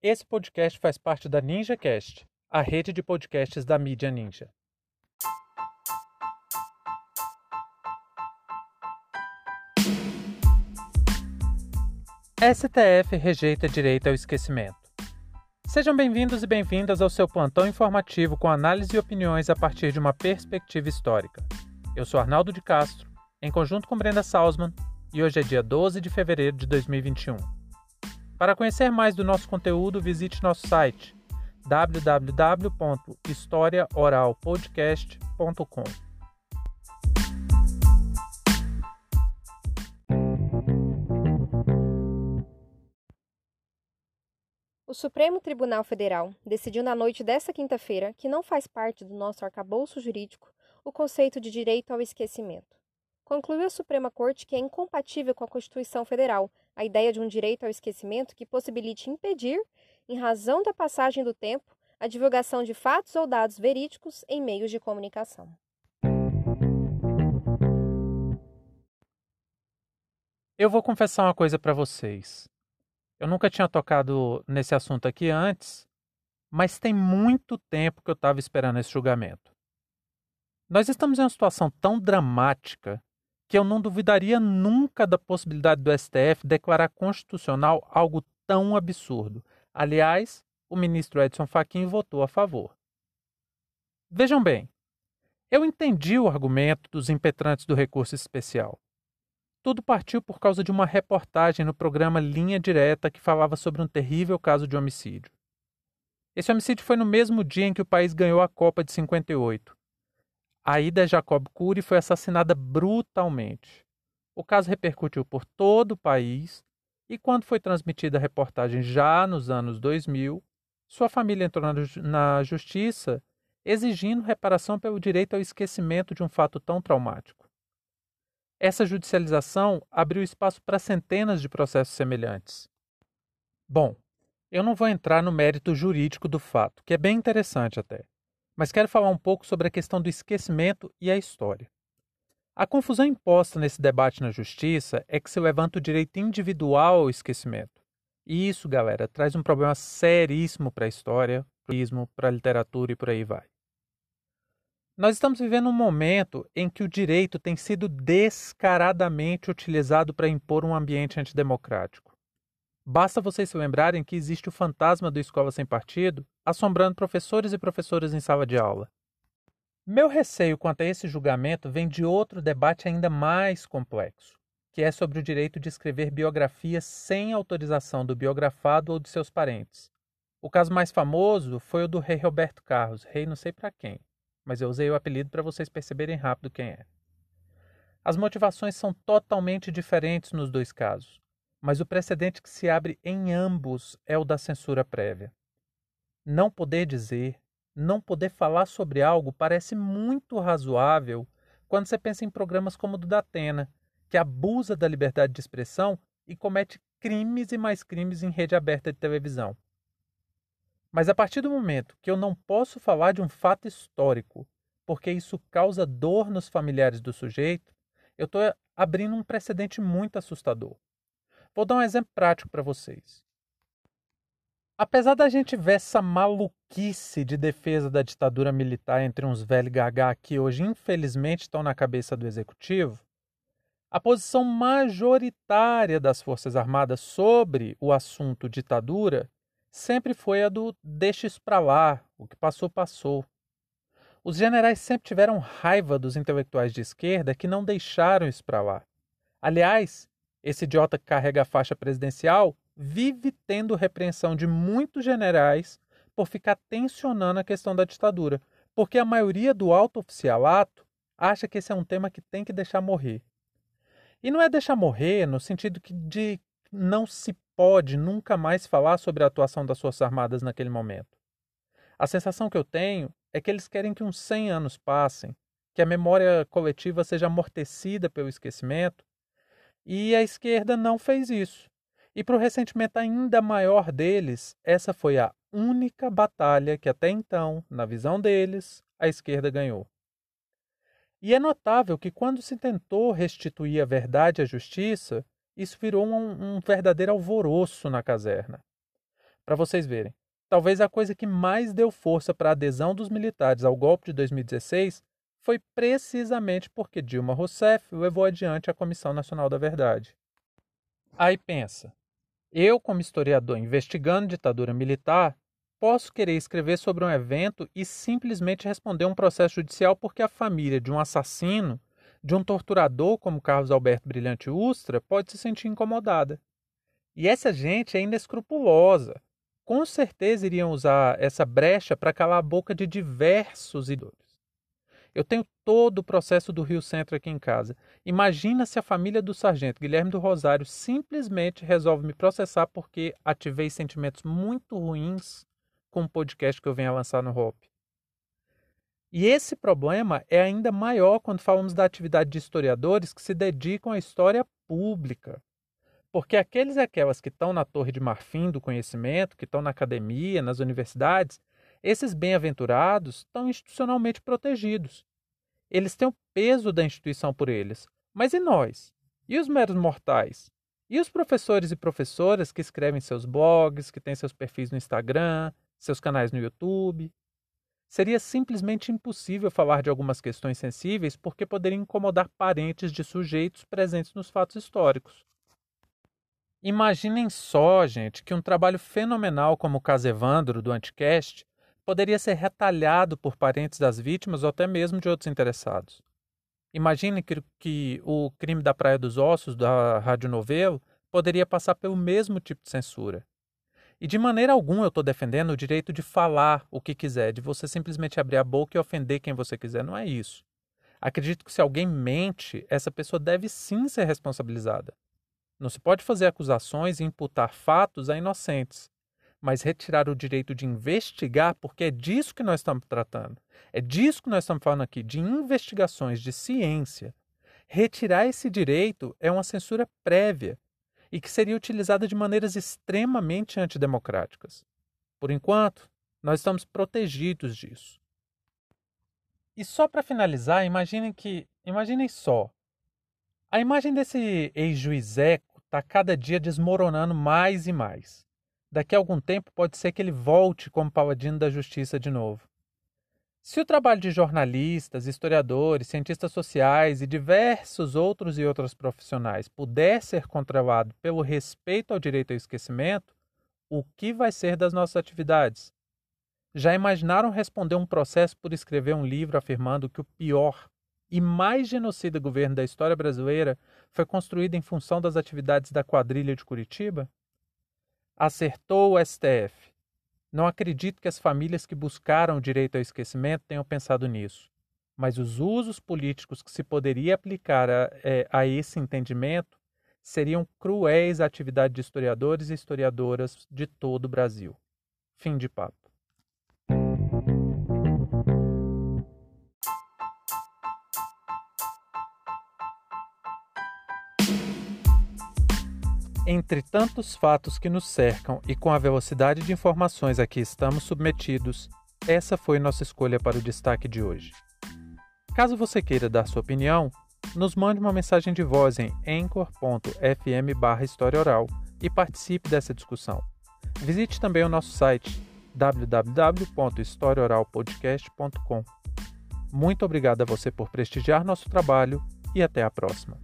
Esse podcast faz parte da NinjaCast, a rede de podcasts da mídia Ninja. STF rejeita direito ao esquecimento. Sejam bem-vindos e bem-vindas ao seu plantão informativo com análise e opiniões a partir de uma perspectiva histórica. Eu sou Arnaldo de Castro, em conjunto com Brenda Salzman, e hoje é dia 12 de fevereiro de 2021. Para conhecer mais do nosso conteúdo, visite nosso site www.historiaoralpodcast.com. O Supremo Tribunal Federal decidiu na noite desta quinta-feira que não faz parte do nosso arcabouço jurídico o conceito de direito ao esquecimento concluiu a Suprema Corte que é incompatível com a Constituição Federal a ideia de um direito ao esquecimento que possibilite impedir, em razão da passagem do tempo, a divulgação de fatos ou dados verídicos em meios de comunicação. Eu vou confessar uma coisa para vocês. Eu nunca tinha tocado nesse assunto aqui antes, mas tem muito tempo que eu estava esperando esse julgamento. Nós estamos em uma situação tão dramática que eu não duvidaria nunca da possibilidade do STF declarar constitucional algo tão absurdo. Aliás, o ministro Edson Fachin votou a favor. Vejam bem, eu entendi o argumento dos impetrantes do recurso especial. Tudo partiu por causa de uma reportagem no programa Linha Direta que falava sobre um terrível caso de homicídio. Esse homicídio foi no mesmo dia em que o país ganhou a Copa de 58 a Ida Jacob Cury foi assassinada brutalmente. O caso repercutiu por todo o país e, quando foi transmitida a reportagem já nos anos 2000, sua família entrou na justiça exigindo reparação pelo direito ao esquecimento de um fato tão traumático. Essa judicialização abriu espaço para centenas de processos semelhantes. Bom, eu não vou entrar no mérito jurídico do fato, que é bem interessante até mas quero falar um pouco sobre a questão do esquecimento e a história. A confusão imposta nesse debate na justiça é que se levanta o direito individual ao esquecimento. E isso, galera, traz um problema seríssimo para a história, para a literatura e por aí vai. Nós estamos vivendo um momento em que o direito tem sido descaradamente utilizado para impor um ambiente antidemocrático. Basta vocês se lembrarem que existe o fantasma do Escola Sem Partido assombrando professores e professoras em sala de aula. Meu receio quanto a esse julgamento vem de outro debate ainda mais complexo, que é sobre o direito de escrever biografias sem autorização do biografado ou de seus parentes. O caso mais famoso foi o do rei Roberto Carlos, rei não sei para quem, mas eu usei o apelido para vocês perceberem rápido quem é. As motivações são totalmente diferentes nos dois casos mas o precedente que se abre em ambos é o da censura prévia. Não poder dizer, não poder falar sobre algo parece muito razoável quando você pensa em programas como o do Datena, que abusa da liberdade de expressão e comete crimes e mais crimes em rede aberta de televisão. Mas a partir do momento que eu não posso falar de um fato histórico, porque isso causa dor nos familiares do sujeito, eu estou abrindo um precedente muito assustador. Vou dar um exemplo prático para vocês. Apesar da gente ver essa maluquice de defesa da ditadura militar entre uns velhos gaga que hoje infelizmente estão na cabeça do executivo, a posição majoritária das Forças Armadas sobre o assunto ditadura sempre foi a do deixa isso para lá, o que passou, passou. Os generais sempre tiveram raiva dos intelectuais de esquerda que não deixaram isso para lá. Aliás, esse idiota que carrega a faixa presidencial vive tendo repreensão de muitos generais por ficar tensionando a questão da ditadura, porque a maioria do alto oficialato acha que esse é um tema que tem que deixar morrer. E não é deixar morrer no sentido de não se pode nunca mais falar sobre a atuação das Forças Armadas naquele momento. A sensação que eu tenho é que eles querem que uns 100 anos passem, que a memória coletiva seja amortecida pelo esquecimento e a esquerda não fez isso. E para o ressentimento ainda maior deles, essa foi a única batalha que até então, na visão deles, a esquerda ganhou. E é notável que quando se tentou restituir a verdade à justiça, isso virou um, um verdadeiro alvoroço na caserna. Para vocês verem. Talvez a coisa que mais deu força para a adesão dos militares ao golpe de 2016 foi precisamente porque Dilma Rousseff levou adiante a Comissão Nacional da Verdade. Aí pensa, eu, como historiador investigando ditadura militar, posso querer escrever sobre um evento e simplesmente responder um processo judicial porque a família de um assassino, de um torturador como Carlos Alberto Brilhante Ustra, pode se sentir incomodada. E essa gente é inescrupulosa com certeza iriam usar essa brecha para calar a boca de diversos idores. Eu tenho todo o processo do Rio Centro aqui em casa. Imagina se a família do sargento Guilherme do Rosário simplesmente resolve me processar porque ativei sentimentos muito ruins com o podcast que eu venho a lançar no Hop. E esse problema é ainda maior quando falamos da atividade de historiadores que se dedicam à história pública. Porque aqueles e aquelas que estão na torre de marfim do conhecimento, que estão na academia, nas universidades, esses bem-aventurados estão institucionalmente protegidos. Eles têm o peso da instituição por eles. Mas e nós? E os meros mortais? E os professores e professoras que escrevem seus blogs, que têm seus perfis no Instagram, seus canais no YouTube? Seria simplesmente impossível falar de algumas questões sensíveis porque poderiam incomodar parentes de sujeitos presentes nos fatos históricos. Imaginem só, gente, que um trabalho fenomenal como o caso Evandro do Anticast poderia ser retalhado por parentes das vítimas ou até mesmo de outros interessados. Imaginem que, que o crime da Praia dos Ossos, da Rádio Novelo, poderia passar pelo mesmo tipo de censura. E de maneira alguma eu estou defendendo o direito de falar o que quiser, de você simplesmente abrir a boca e ofender quem você quiser. Não é isso. Acredito que se alguém mente, essa pessoa deve sim ser responsabilizada. Não se pode fazer acusações e imputar fatos a inocentes, mas retirar o direito de investigar, porque é disso que nós estamos tratando. É disso que nós estamos falando aqui, de investigações de ciência. Retirar esse direito é uma censura prévia e que seria utilizada de maneiras extremamente antidemocráticas. Por enquanto, nós estamos protegidos disso. E só para finalizar, imaginem que, imaginem só, a imagem desse ex-juizeco está cada dia desmoronando mais e mais. Daqui a algum tempo pode ser que ele volte como paladino da justiça de novo. Se o trabalho de jornalistas, historiadores, cientistas sociais e diversos outros e outras profissionais puder ser controlado pelo respeito ao direito ao esquecimento, o que vai ser das nossas atividades? Já imaginaram responder um processo por escrever um livro afirmando que o pior e mais genocida governo da história brasileira foi construído em função das atividades da quadrilha de Curitiba? Acertou o STF. Não acredito que as famílias que buscaram o direito ao esquecimento tenham pensado nisso, mas os usos políticos que se poderia aplicar a, é, a esse entendimento seriam cruéis à atividade de historiadores e historiadoras de todo o Brasil. Fim de papo. Entre tantos fatos que nos cercam e com a velocidade de informações a que estamos submetidos, essa foi nossa escolha para o destaque de hoje. Caso você queira dar sua opinião, nos mande uma mensagem de voz em anchor.fm barra e participe dessa discussão. Visite também o nosso site www.historioralpodcast.com. Muito obrigado a você por prestigiar nosso trabalho e até a próxima.